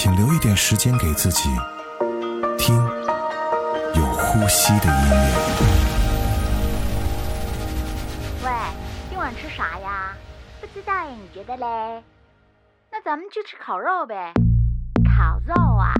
请留一点时间给自己，听有呼吸的音乐。喂，今晚吃啥呀？不知道哎，你觉得嘞？那咱们去吃烤肉呗。烤肉啊，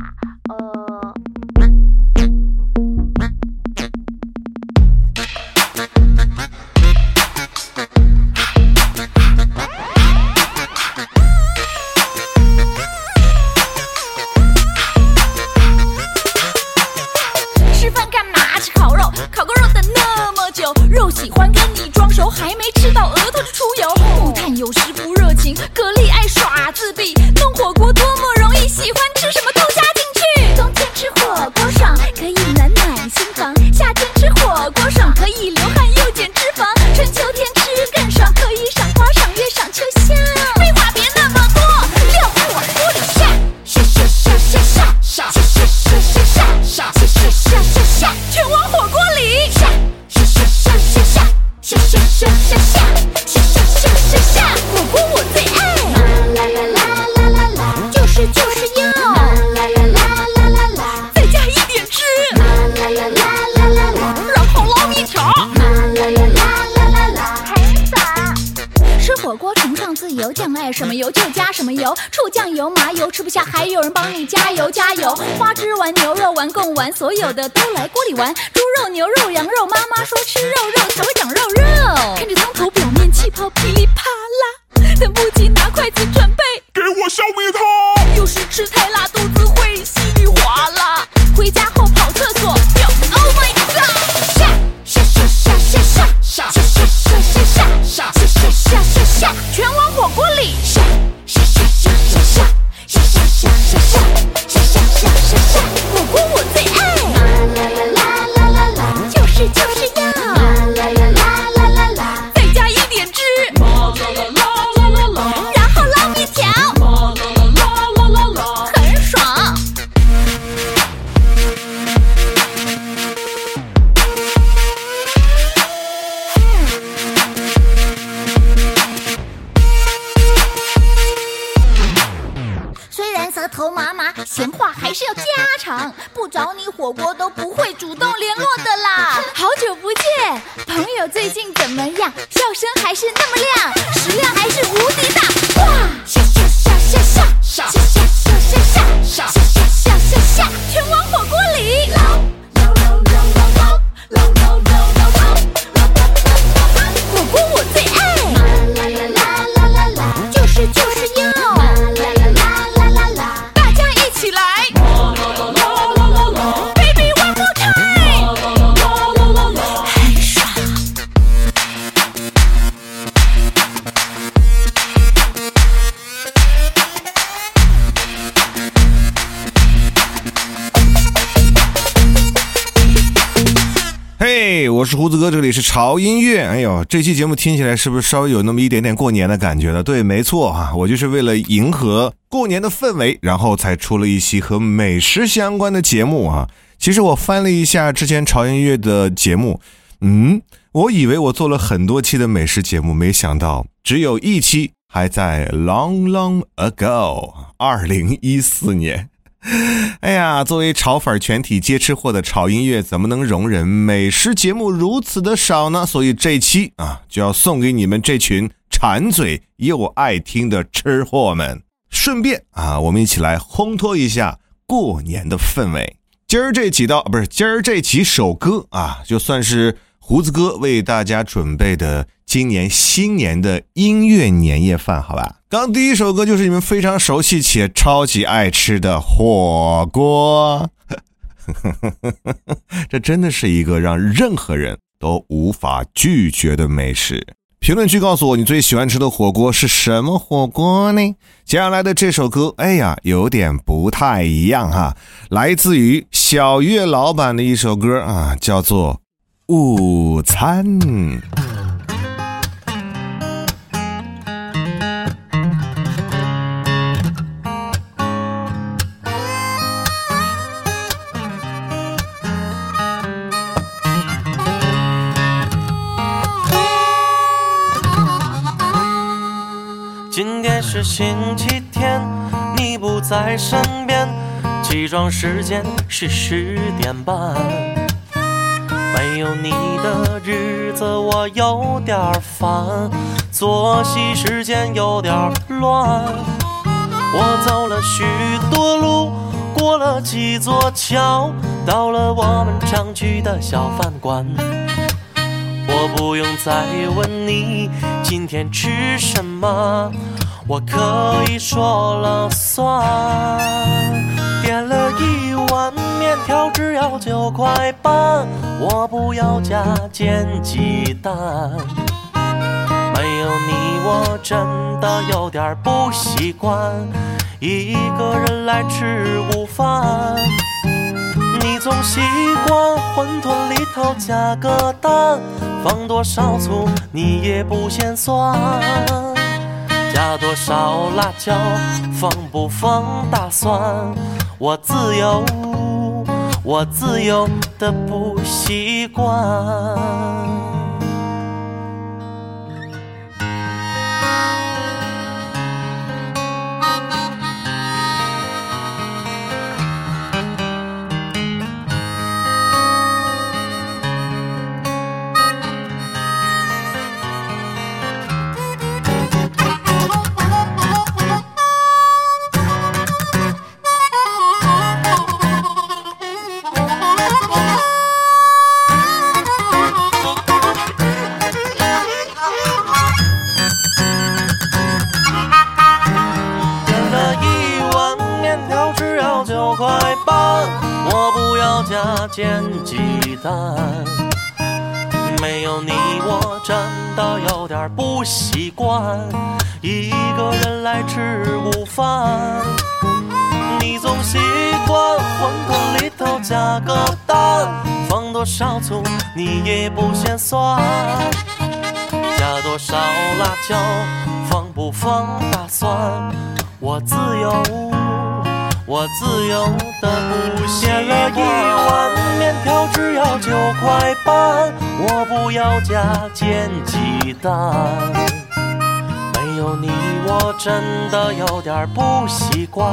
所有的都来锅里玩。猪肉、牛肉、羊肉，妈妈说吃肉肉才会长肉肉。看着汤头表面气泡皮潮音乐。哎呦，这期节目听起来是不是稍微有那么一点点过年的感觉了？对，没错啊，我就是为了迎合过年的氛围，然后才出了一期和美食相关的节目啊。其实我翻了一下之前潮音乐的节目，嗯，我以为我做了很多期的美食节目，没想到只有一期还在 long long ago，二零一四年。哎呀，作为炒粉全体皆吃货的炒音乐，怎么能容忍美食节目如此的少呢？所以这期啊，就要送给你们这群馋嘴又爱听的吃货们。顺便啊，我们一起来烘托一下过年的氛围。今儿这几道不是今儿这几首歌啊，就算是胡子哥为大家准备的今年新年的音乐年夜饭，好吧？刚第一首歌就是你们非常熟悉且超级爱吃的火锅，这真的是一个让任何人都无法拒绝的美食。评论区告诉我你最喜欢吃的火锅是什么火锅呢？接下来的这首歌，哎呀，有点不太一样哈，来自于小月老板的一首歌啊，叫做《午餐》。今天是星期天，你不在身边，起床时间是十点半。没有你的日子我有点烦，作息时间有点乱。我走了许多路，过了几座桥，到了我们常去的小饭馆。我不用再问你今天吃什么，我可以说了算。点了一条，只要九块半，我不要加煎鸡蛋。没有你，我真的有点不习惯，一个人来吃午饭。你总习惯馄饨里头加个蛋，放多少醋你也不嫌酸，加多少辣椒放不放大蒜，我自由，我自由的不习惯。你也不嫌酸。加多少辣椒，放不放大蒜，我自由，我自由的不习惯。点了一碗面条，只要九块半，我不要加煎鸡蛋。没有你，我真的有点不习惯，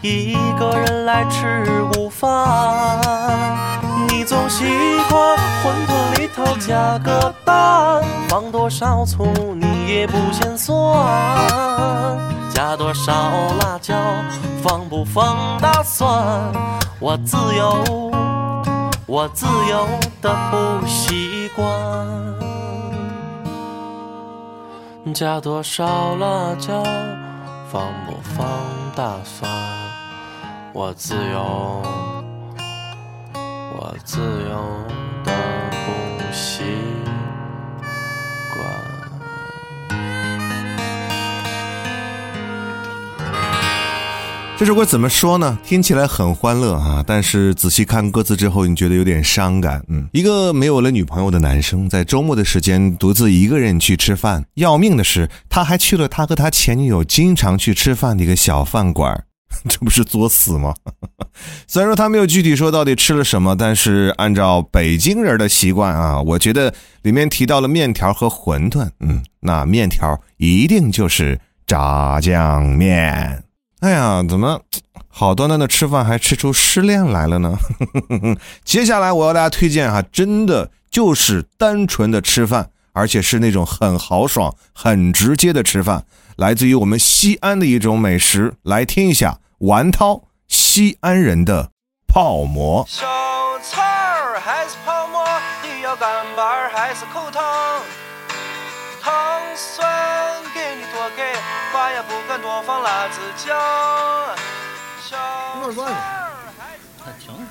一个人来吃午饭。你总习惯馄饨里头加个蛋，放多少醋你也不嫌酸，加多少辣椒放不放大蒜，我自由，我自由的不习惯。加多少辣椒，放不放大蒜，我自由，我自由的不习惯。这首歌怎么说呢？听起来很欢乐啊，但是仔细看歌词之后，你觉得有点伤感。嗯，一个没有了女朋友的男生，在周末的时间独自一个人去吃饭。要命的是，他还去了他和他前女友经常去吃饭的一个小饭馆。这不是作死吗？虽然说他没有具体说到底吃了什么，但是按照北京人的习惯啊，我觉得里面提到了面条和馄饨，嗯，那面条一定就是炸酱面。哎呀，怎么好端端的吃饭还吃出失恋来了呢？接下来我要大家推荐哈，真的就是单纯的吃饭，而且是那种很豪爽、很直接的吃饭，来自于我们西安的一种美食。来听一下王涛，西安人的泡馍。小菜儿还是泡馍，你要干巴儿还是口汤？糖酸给你多给，爸也不敢多放辣子酱。小菜儿还是他挺帅，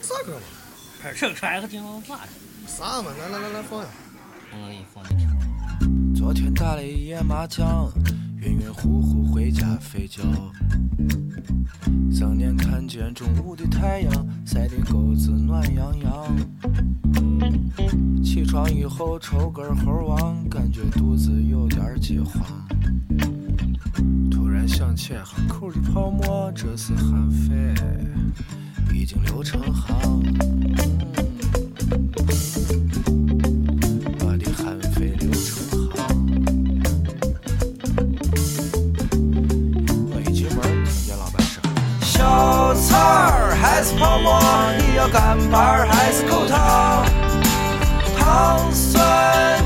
啥歌嘛？这帅和金头发的，啥嘛？来来来来放呀！我给你放你听。昨天打了一夜麻将，晕晕乎乎回家睡觉。想念看见中午的太阳，晒的沟子暖洋洋。起床以后抽根猴王，感觉肚子有点饥荒。突然想起汉口的泡沫，这是韩非，已经流成行。儿还是泡沫？你要干巴还是口汤？糖酸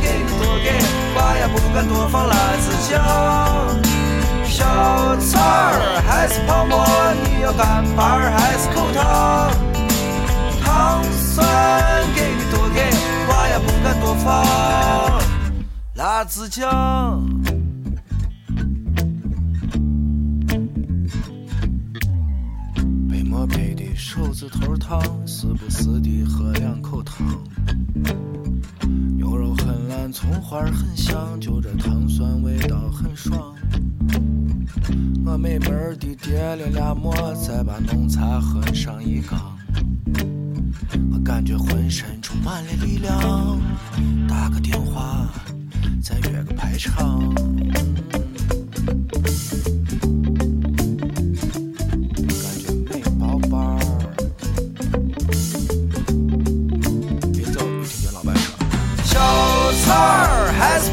给你多给，我也不敢多放辣子酱。小菜儿还是泡沫？你要干巴还是口汤？糖酸给你多给，我也不敢多放辣子酱。背的手指头烫，时不时地喝两口汤。牛肉很烂，葱花很香，就这糖酸味道很爽。我美门儿地叠了俩馍，再把浓茶喝上一缸。我感觉浑身充满了力量，打个电话，再约个排场。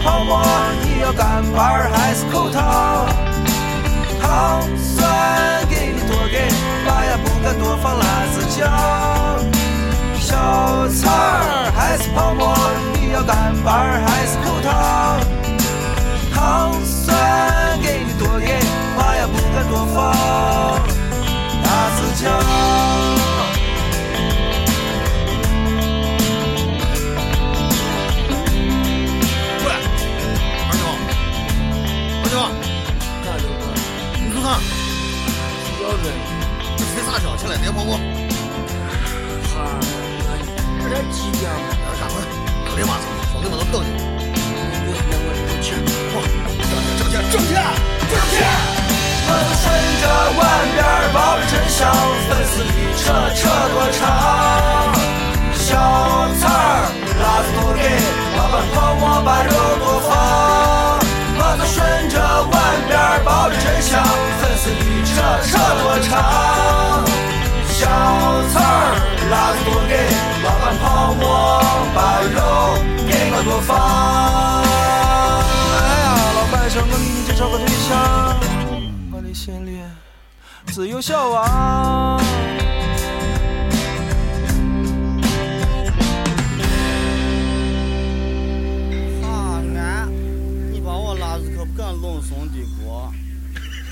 泡沫？你要干巴儿还是口汤？糖酸给你多给，我也不敢多放辣子酱。小菜儿还是泡沫？你要干巴儿还是口汤？糖酸给你多给，我也不敢多放辣子酱。你看看，洗脚水，这吹啥脚？起来，别跑我。哈，这才几点嘛？赶快，可别马子，兄弟们都等你。你别我挣钱，挣钱，挣钱，挣钱！我顺着碗边儿抱着真香，粉丝一扯扯多长。小菜儿辣子多给，老板泡馍把肉多放。我顺着碗边儿抱着真香，粉丝一扯扯多长。小菜儿辣子多给，老板泡馍把肉给我多放。哎呀，老板想我给你介绍个对象。我的心里只有小王。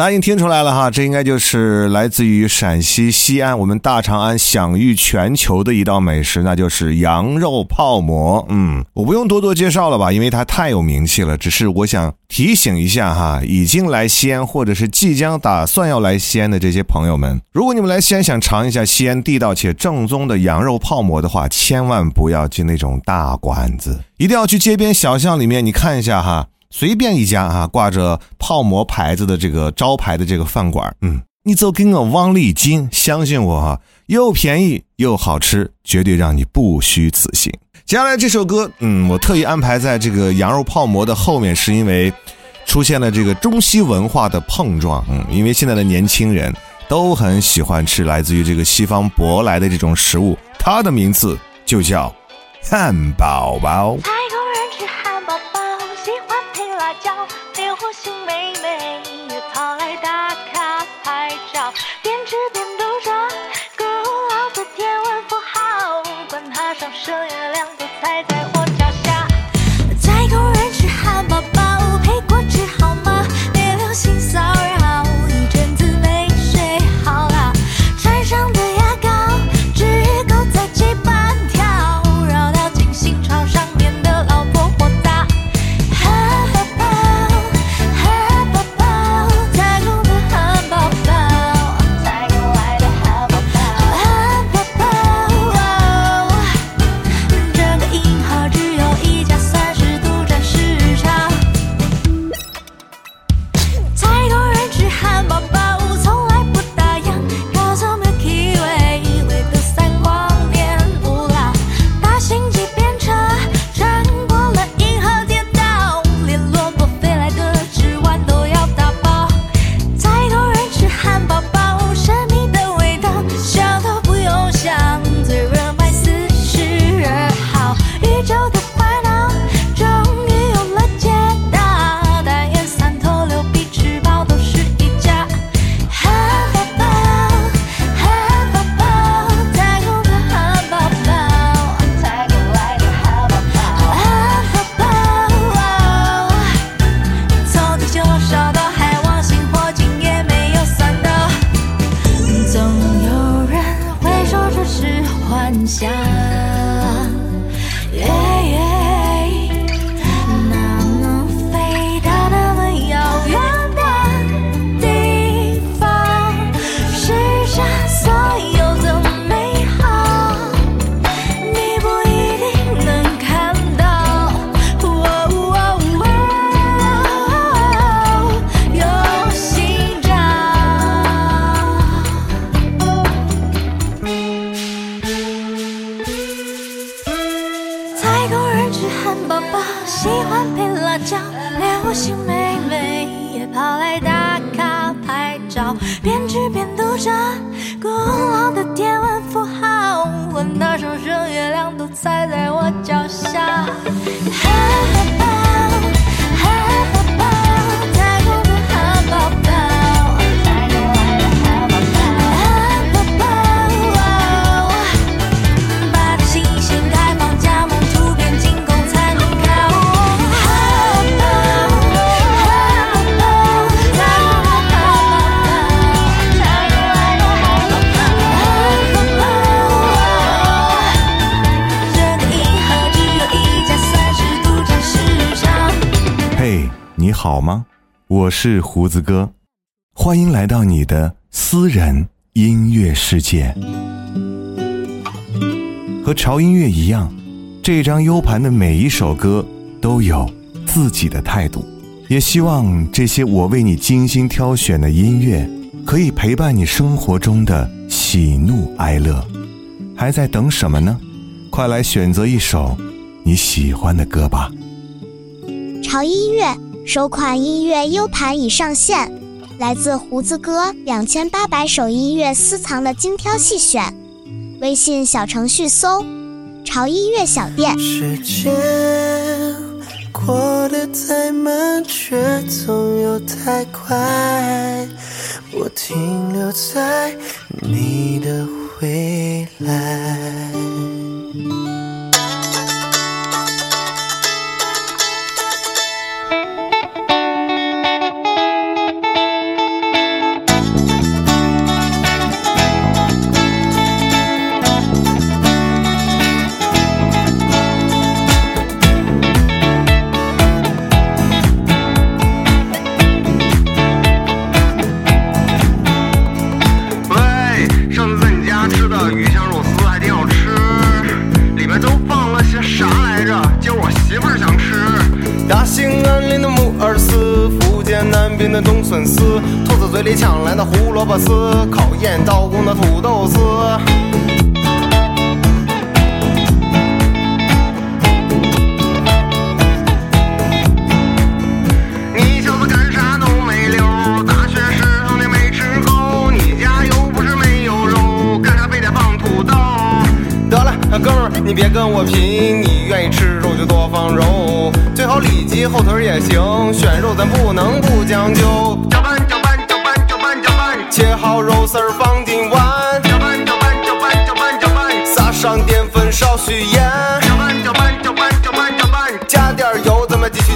大家已经听出来了哈，这应该就是来自于陕西西安，我们大长安享誉全球的一道美食，那就是羊肉泡馍。嗯，我不用多多介绍了吧，因为它太有名气了。只是我想提醒一下哈，已经来西安或者是即将打算要来西安的这些朋友们，如果你们来西安想尝一下西安地道且正宗的羊肉泡馍的话，千万不要进那种大馆子，一定要去街边小巷里面，你看一下哈。随便一家啊，挂着泡馍牌子的这个招牌的这个饭馆，嗯，你就跟我往里进，相信我哈，又便宜又好吃，绝对让你不虚此行。接下来这首歌，嗯，我特意安排在这个羊肉泡馍的后面，是因为出现了这个中西文化的碰撞，嗯，因为现在的年轻人都很喜欢吃来自于这个西方舶来的这种食物，它的名字就叫汉堡包。都踩在我脚下。好吗？我是胡子哥，欢迎来到你的私人音乐世界。和潮音乐一样，这张 U 盘的每一首歌都有自己的态度。也希望这些我为你精心挑选的音乐，可以陪伴你生活中的喜怒哀乐。还在等什么呢？快来选择一首你喜欢的歌吧。潮音乐首款音乐 U 盘已上线，来自胡子哥两千八百首音乐私藏的精挑细选。微信小程序搜“潮音乐小店”。时间过得太慢，却总又太快。我停留在你的未来。嘴里抢来的胡萝卜丝，考验刀工的土豆丝。你小子干啥都没溜儿，大学食堂你没吃够，你家又不是没有肉，干啥非得放土豆？得了，哥们儿，你别跟我贫，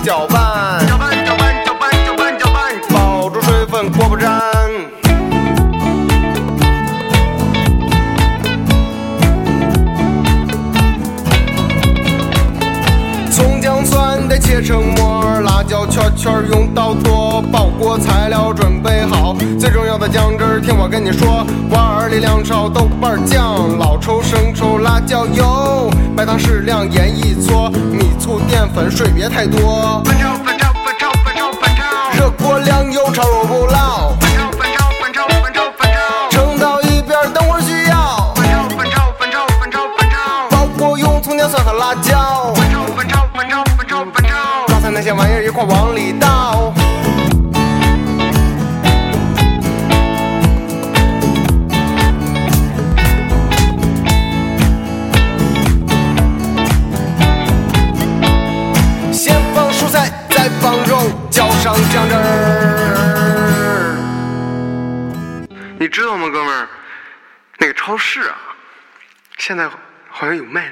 搅拌我跟你说，碗里两勺豆瓣酱，老抽、生抽、辣椒油，白糖适量，盐一撮，米醋淀粉水别太多，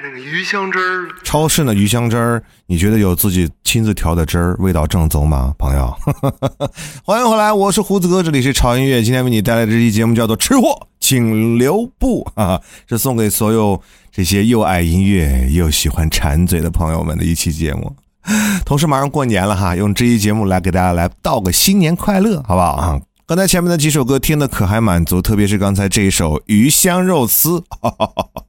那个鱼香汁儿。超市的鱼香汁儿，你觉得有自己亲自调的汁儿，味道正宗吗，朋友？欢迎回来，我是胡子哥，这里是潮音乐。今天为你带来的这期节目叫做《吃货，请留步》啊，是送给所有这些又爱音乐又喜欢馋嘴的朋友们的一期节目。同时马上过年了哈，用这期节目来给大家来道个新年快乐，好不好啊？刚才前面的几首歌听的可还满足，特别是刚才这一首鱼香肉丝，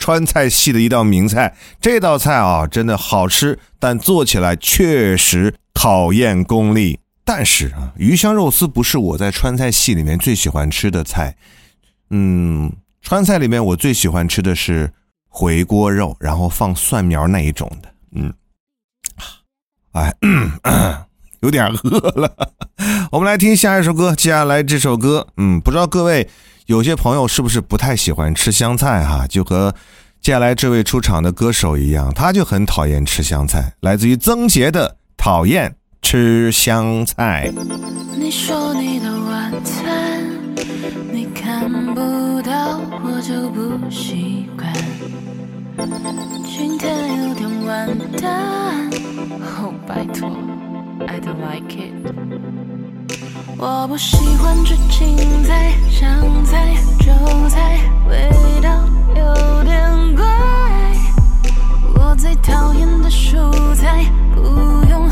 川菜系的一道名菜。这道菜啊，真的好吃，但做起来确实考验功力。但是啊，鱼香肉丝不是我在川菜系里面最喜欢吃的菜。嗯，川菜里面我最喜欢吃的是回锅肉，然后放蒜苗那一种的。嗯，哎，有点饿了。我们来听下一首歌。接下来这首歌，嗯，不知道各位有些朋友是不是不太喜欢吃香菜哈？就和接下来这位出场的歌手一样，他就很讨厌吃香菜。来自于曾洁的《讨厌吃香菜》。你说你的晚餐，你看不到我就不习惯。今天有点完蛋，哦拜托，I don't like it。我不喜欢吃青菜、香菜、韭菜，味道有点怪。我最讨厌的蔬菜，不用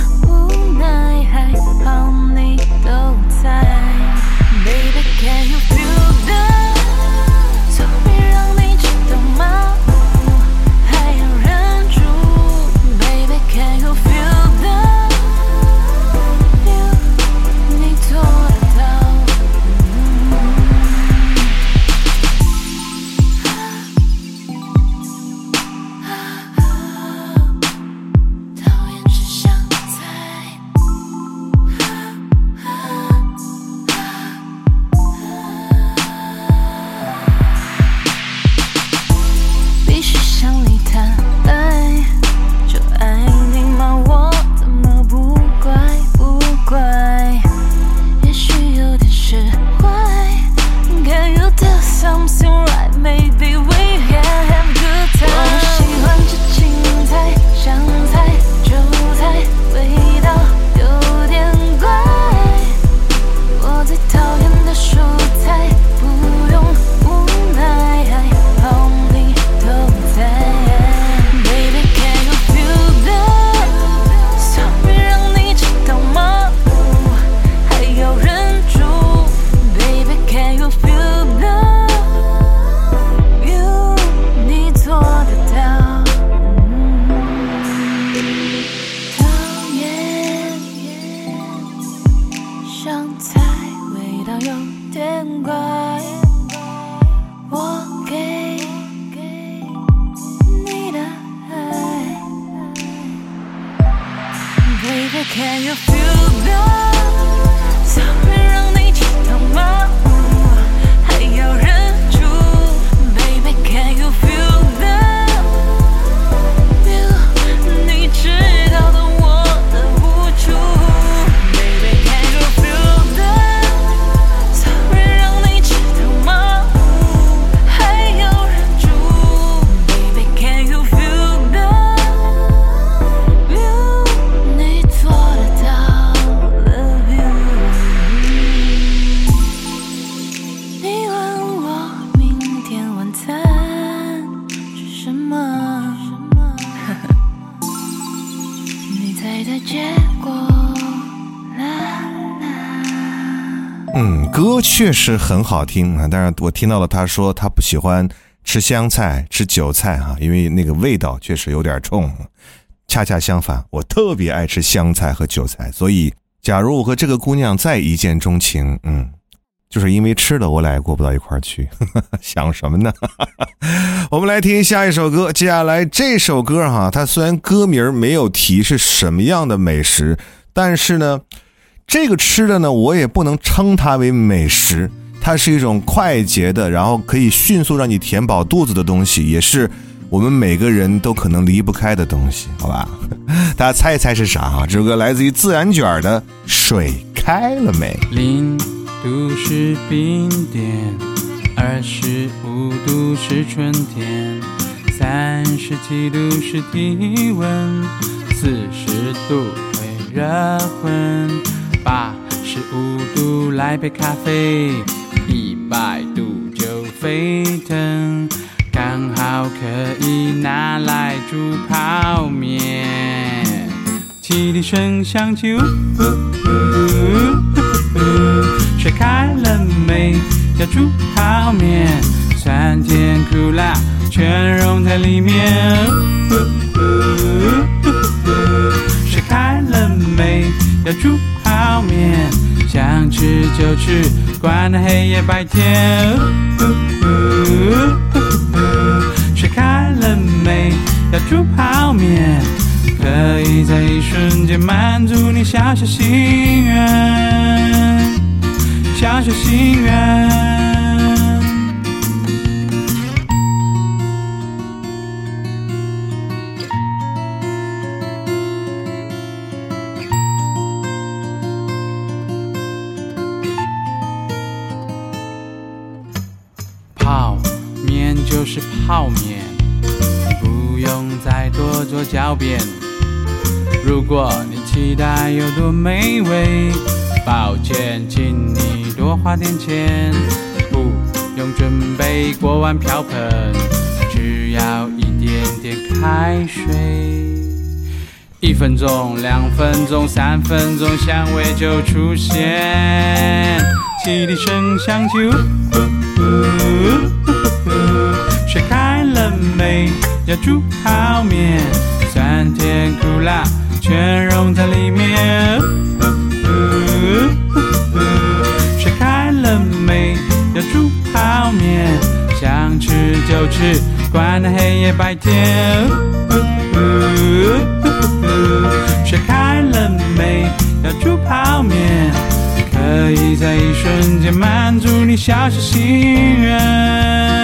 确实很好听啊，但是我听到了他说他不喜欢吃香菜、吃韭菜哈、因为那个味道确实有点冲。恰恰相反，我特别爱吃香菜和韭菜，所以假如我和这个姑娘再一见钟情，嗯，就是因为吃的我俩也过不到一块儿去，想什么呢？我们来听下一首歌，接下来这首歌哈，它虽然歌名没有提是什么样的美食，但是呢。这个吃的呢，我也不能称它为美食，它是一种快捷的，然后可以迅速让你填饱肚子的东西，也是我们每个人都可能离不开的东西，好吧？大家猜一猜是啥啊？这首歌来自于自然卷的《水开了没》。零度是冰点，二十五度是春天，三十七度是体温，四十度会热昏，八十五度来杯咖啡，一百度就沸腾，刚好可以拿来煮泡面。汽笛声响起，呜呜呜呜，水开了没？要煮泡面，酸甜苦辣全融在里面。呜呜呜呜，水开了没？要煮泡面，想吃就吃，管它黑夜白天。呜呜呜呜，水开了没？要煮泡面。可以在一瞬间满足你小小心愿，小小心愿。泡面，不用再多做狡辩。如果你期待有多美味，抱歉，请你多花点钱。不用准备锅碗瓢盆，只要一点点开水。一分钟、两分钟、三分钟，香味就出现，汽笛声响起。开了没？要煮泡面，酸甜苦辣全融在里面。水开了没？要煮泡面，想吃就吃，管它黑夜白天。水开了没？要煮泡面。可以在一瞬间满足你小小心愿。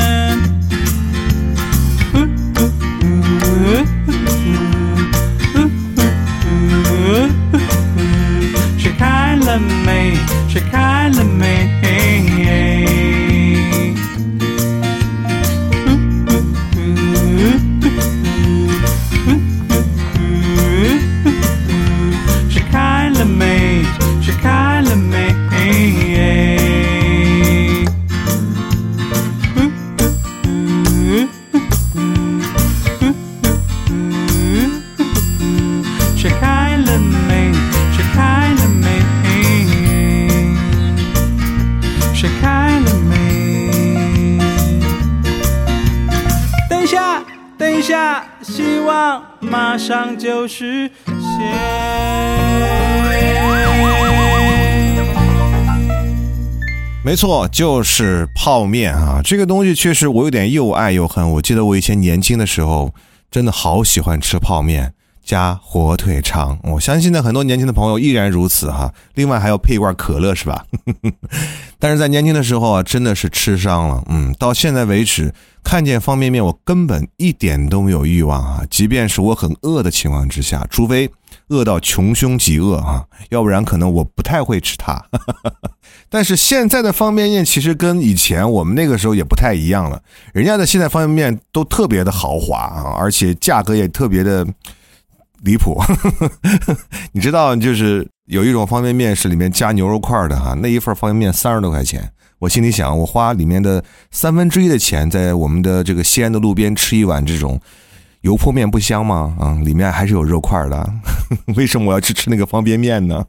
没错，就是泡面啊！这个东西确实我有点又爱又恨。我记得我以前年轻的时候，真的好喜欢吃泡面加火腿肠。我相信呢很多年轻的朋友依然如此哈。另外还要配一罐可乐是吧？但是在年轻的时候啊，真的是吃伤了。嗯，到现在为止，看见方便面我根本一点都没有欲望啊。即便是我很饿的情况之下，除非饿到穷凶极恶啊，要不然可能我不太会吃它。但是现在的方便面其实跟以前我们那个时候也不太一样了，人家的现在方便面都特别的豪华啊，而且价格也特别的离谱。你知道，就是有一种方便面是里面加牛肉块的哈，那一份方便面三十多块钱。我心里想，我花里面的三分之一的钱在我们的这个西安的路边吃一碗这种油泼面不香吗？啊、里面还是有肉块的，为什么我要去吃那个方便面呢？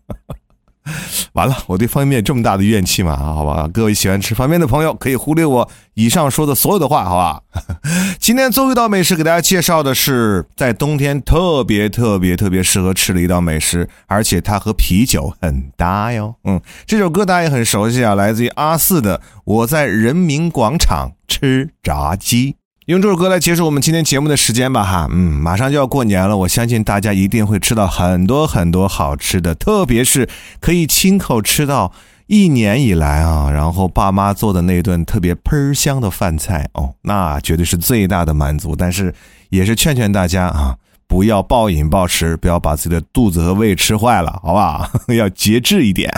完了，我对方便面这么大的怨气嘛？好吧，各位喜欢吃方便面的朋友可以忽略我以上说的所有的话，好吧？今天最后一道美食给大家介绍的是在冬天特别特别特别适合吃的一道美食，而且它和啤酒很搭哟。嗯，这首歌大家也很熟悉啊，来自于阿四的《我在人民广场吃炸鸡》。用这首歌来结束我们今天节目的时间吧，哈，嗯，马上就要过年了，我相信大家一定会吃到很多很多好吃的，特别是可以亲口吃到一年以来啊，然后爸妈做的那顿特别喷香的饭菜哦，那绝对是最大的满足。但是也是劝劝大家啊，不要暴饮暴食，不要把自己的肚子和胃吃坏了，好不好？要节制一点。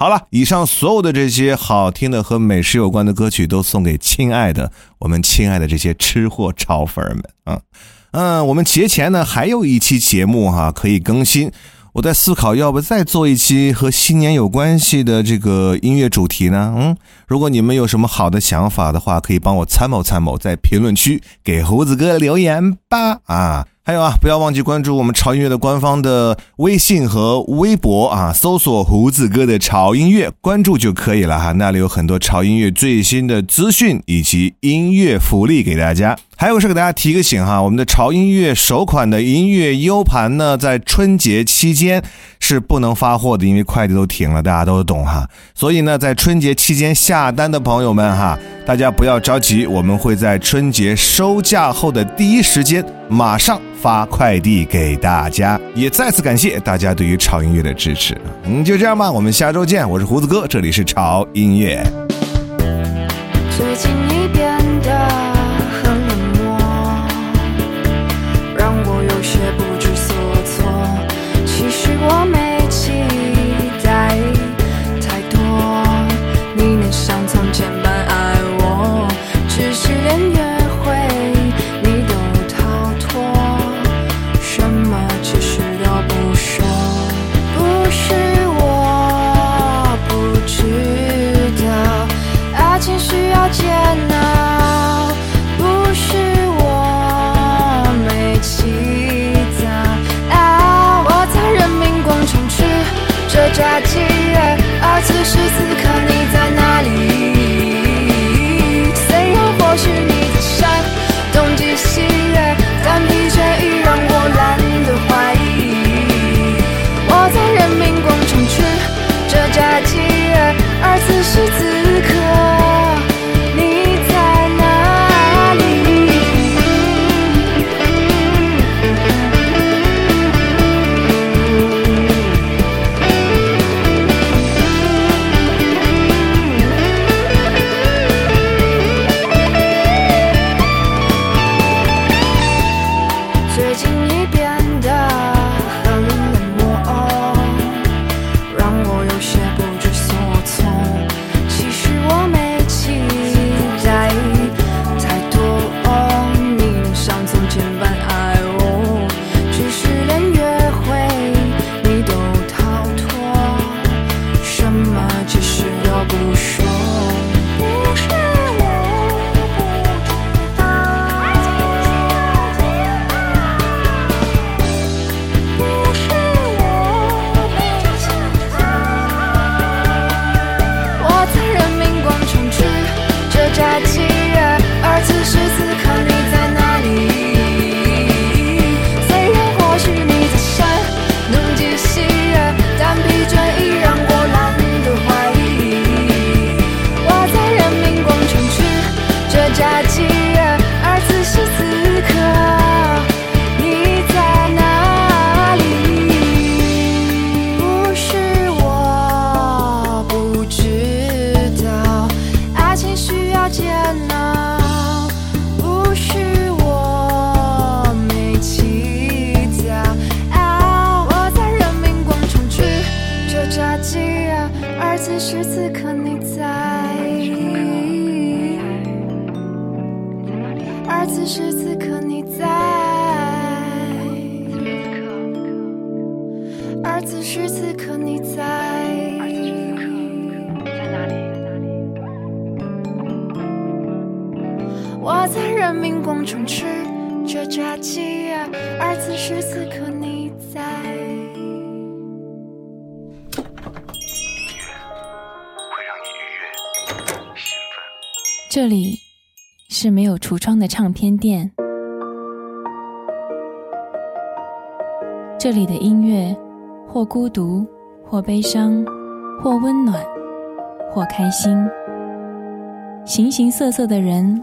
好了，以上所有的这些好听的和美食有关的歌曲，都送给亲爱的我们亲爱的这些吃货潮粉们啊。嗯，我们节前呢还有一期节目哈、可以更新。我在思考，要不再做一期和新年有关系的这个音乐主题呢？嗯，如果你们有什么好的想法的话，可以帮我参谋参谋，在评论区给胡子哥留言吧。啊，还有啊，不要忘记关注我们潮音乐的官方的微信和微博啊，搜索胡子哥的潮音乐，关注就可以了哈。那里有很多潮音乐最新的资讯以及音乐福利给大家。还有是给大家提个醒哈，我们的潮音乐首款的音乐 U 盘呢，在春节期间是不能发货的，因为快递都停了，大家都懂哈。所以呢，在春节期间下单的朋友们哈，大家不要着急，我们会在春节收假后的第一时间马上发快递给大家。也再次感谢大家对于潮音乐的支持。嗯，就这样吧，我们下周见。我是胡子哥，这里是潮音乐。最近人民广场吃着炸鸡，而此时此刻你在。这里是没有橱窗的唱片店，这里的音乐或孤独，或悲伤，或温暖，或开心。形形色色的人